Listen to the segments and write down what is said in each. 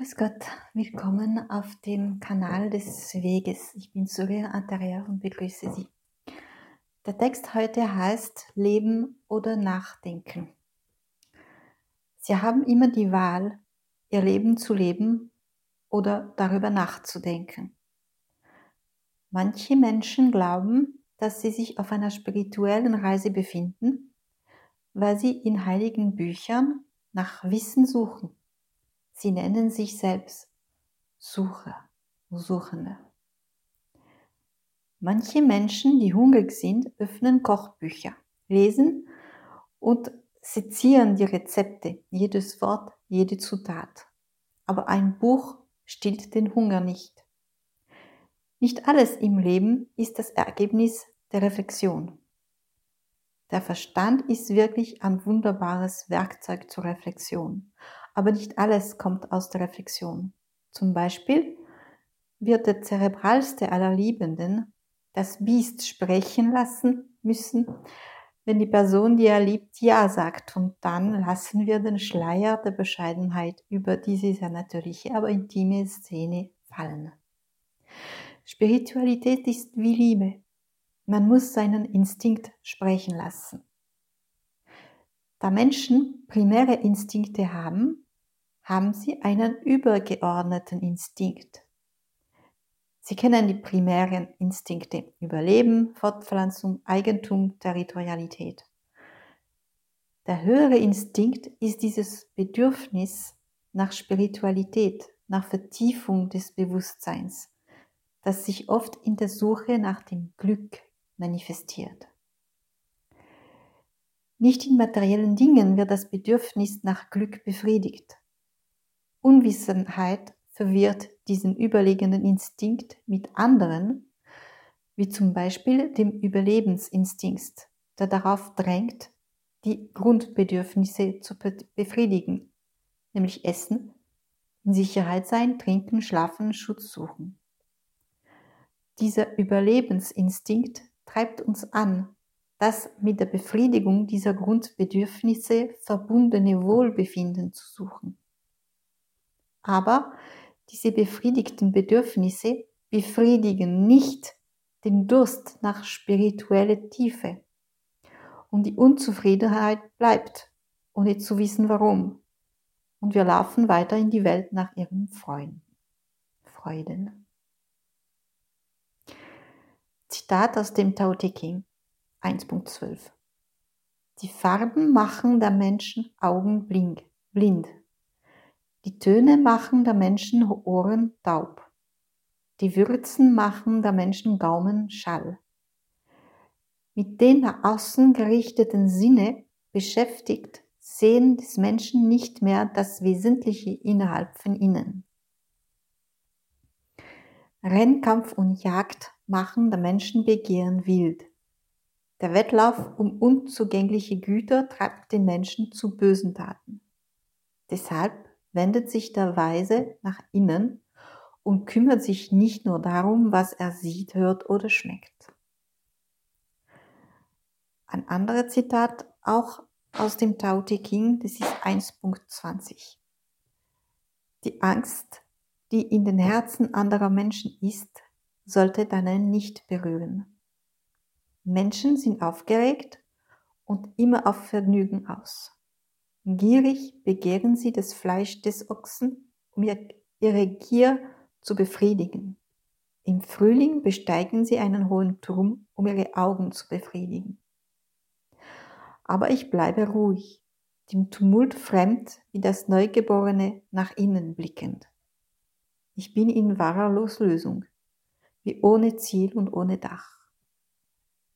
Grüß Gott, willkommen auf dem Kanal des Weges. Ich bin Surya Antaria und begrüße Sie. Der Text heute heißt Leben oder Nachdenken. Sie haben immer die Wahl, Ihr Leben zu leben oder darüber nachzudenken. Manche Menschen glauben, dass sie sich auf einer spirituellen Reise befinden, weil sie in heiligen Büchern nach Wissen suchen Sie nennen sich selbst Sucher, Suchende. Manche Menschen, die hungrig sind, öffnen Kochbücher, lesen und sezieren die Rezepte, jedes Wort, jede Zutat. Aber ein Buch stillt den Hunger nicht. Nicht alles im Leben ist das Ergebnis der Reflexion. Der Verstand ist wirklich ein wunderbares Werkzeug zur Reflexion aber nicht alles kommt aus der Reflexion. Zum Beispiel wird der zerebralste aller Liebenden das Biest sprechen lassen müssen, wenn die Person, die er liebt, Ja sagt. Und dann lassen wir den Schleier der Bescheidenheit über diese sehr natürliche, aber intime Szene fallen. Spiritualität ist wie Liebe. Man muss seinen Instinkt sprechen lassen. Da Menschen primäre Instinkte haben, haben sie einen übergeordneten Instinkt. Sie kennen die primären Instinkte Überleben, Fortpflanzung, Eigentum, Territorialität. Der höhere Instinkt ist dieses Bedürfnis nach Spiritualität, nach Vertiefung des Bewusstseins, das sich oft in der Suche nach dem Glück manifestiert. Nicht in materiellen Dingen wird das Bedürfnis nach Glück befriedigt. Unwissenheit verwirrt diesen überlegenen Instinkt mit anderen, wie zum Beispiel dem Überlebensinstinkt, der darauf drängt, die Grundbedürfnisse zu befriedigen, nämlich Essen, in Sicherheit sein, trinken, schlafen, Schutz suchen. Dieser Überlebensinstinkt treibt uns an, das mit der Befriedigung dieser Grundbedürfnisse verbundene Wohlbefinden zu suchen. Aber diese befriedigten Bedürfnisse befriedigen nicht den Durst nach spiritueller Tiefe. Und die Unzufriedenheit bleibt, ohne zu wissen warum. Und wir laufen weiter in die Welt nach ihren Freuden. Freuden. Zitat aus dem Tao Te Ching. 1.12. Die Farben machen der Menschen Augen blind. Die Töne machen der Menschen Ohren taub. Die Würzen machen der Menschen Gaumen Schall. Mit den nach außen gerichteten Sinne beschäftigt, sehen des Menschen nicht mehr das Wesentliche innerhalb von ihnen. Rennkampf und Jagd machen der Menschen Begehren wild. Der Wettlauf um unzugängliche Güter treibt den Menschen zu bösen Taten. Deshalb wendet sich der Weise nach innen und kümmert sich nicht nur darum, was er sieht, hört oder schmeckt. Ein anderes Zitat auch aus dem Tao Te Ching, das ist 1.20. Die Angst, die in den Herzen anderer Menschen ist, sollte deinen nicht berühren. Menschen sind aufgeregt und immer auf Vergnügen aus. Gierig begehren sie das Fleisch des Ochsen, um ihre Gier zu befriedigen. Im Frühling besteigen sie einen hohen Turm, um ihre Augen zu befriedigen. Aber ich bleibe ruhig, dem Tumult fremd wie das Neugeborene nach innen blickend. Ich bin in wahrer Loslösung, wie ohne Ziel und ohne Dach.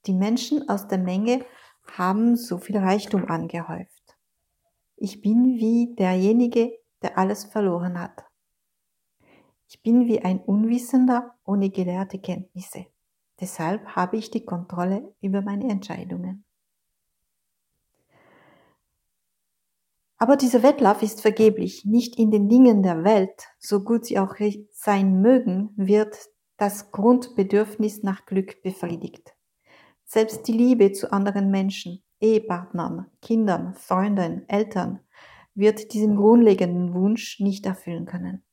Die Menschen aus der Menge haben so viel Reichtum angehäuft. Ich bin wie derjenige, der alles verloren hat. Ich bin wie ein Unwissender ohne gelehrte Kenntnisse. Deshalb habe ich die Kontrolle über meine Entscheidungen. Aber dieser Wettlauf ist vergeblich. Nicht in den Dingen der Welt, so gut sie auch sein mögen, wird das Grundbedürfnis nach Glück befriedigt. Selbst die Liebe zu anderen Menschen, Ehepartnern, Kindern, Freunden, Eltern wird diesen grundlegenden Wunsch nicht erfüllen können.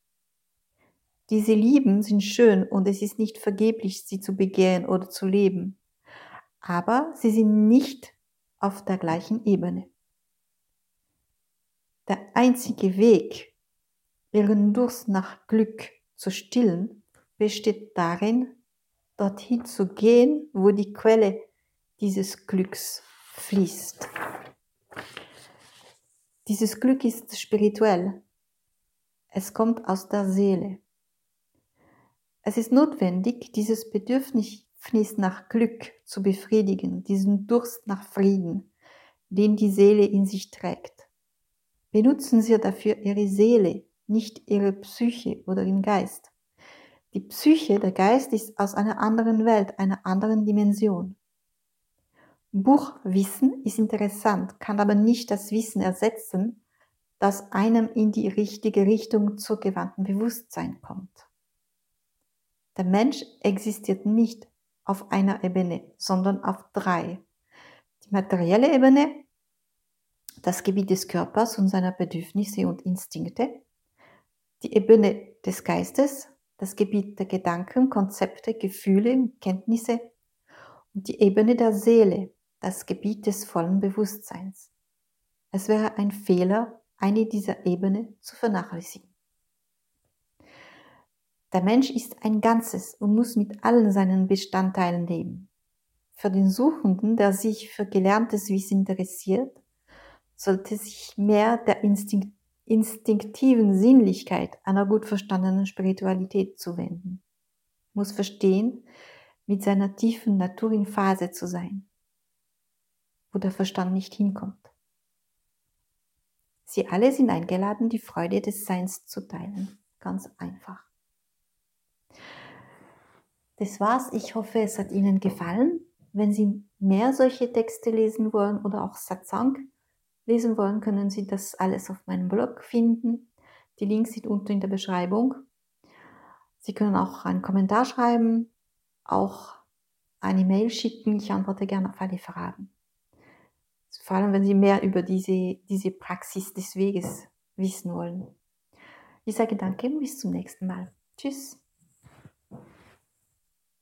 diese Lieben sind schön und es ist nicht vergeblich, sie zu begehren oder zu leben. Aber sie sind nicht auf der gleichen Ebene. Der einzige Weg, ihren Durst nach Glück zu stillen, besteht darin, dorthin zu gehen, wo die Quelle dieses Glücks fließt. Dieses Glück ist spirituell. Es kommt aus der Seele. Es ist notwendig, dieses Bedürfnis nach Glück zu befriedigen, diesen Durst nach Frieden, den die Seele in sich trägt. Benutzen Sie dafür Ihre Seele, nicht Ihre Psyche oder Ihren Geist. Die Psyche, der Geist ist aus einer anderen Welt, einer anderen Dimension. Buchwissen ist interessant, kann aber nicht das Wissen ersetzen, das einem in die richtige Richtung zugewandten Bewusstsein kommt. Der Mensch existiert nicht auf einer Ebene, sondern auf drei. Die materielle Ebene, das Gebiet des Körpers und seiner Bedürfnisse und Instinkte, die Ebene des Geistes, das Gebiet der Gedanken, Konzepte, Gefühle Kenntnisse und die Ebene der Seele, das Gebiet des vollen Bewusstseins. Es wäre ein Fehler, eine dieser Ebene zu vernachlässigen. Der Mensch ist ein Ganzes und muss mit allen seinen Bestandteilen leben. Für den Suchenden, der sich für gelerntes Wissen interessiert, sollte sich mehr der Instinkt, instinktiven Sinnlichkeit einer gut verstandenen Spiritualität zuwenden. Muss verstehen, mit seiner tiefen Natur in Phase zu sein wo der Verstand nicht hinkommt. Sie alle sind eingeladen, die Freude des Seins zu teilen. Ganz einfach. Das war's. Ich hoffe, es hat Ihnen gefallen. Wenn Sie mehr solche Texte lesen wollen oder auch Satsang lesen wollen, können Sie das alles auf meinem Blog finden. Die Links sind unten in der Beschreibung. Sie können auch einen Kommentar schreiben, auch eine Mail schicken. Ich antworte gerne auf alle Fragen vor allem wenn Sie mehr über diese, diese Praxis des Weges wissen wollen. Ich sage danke und bis zum nächsten Mal. Tschüss.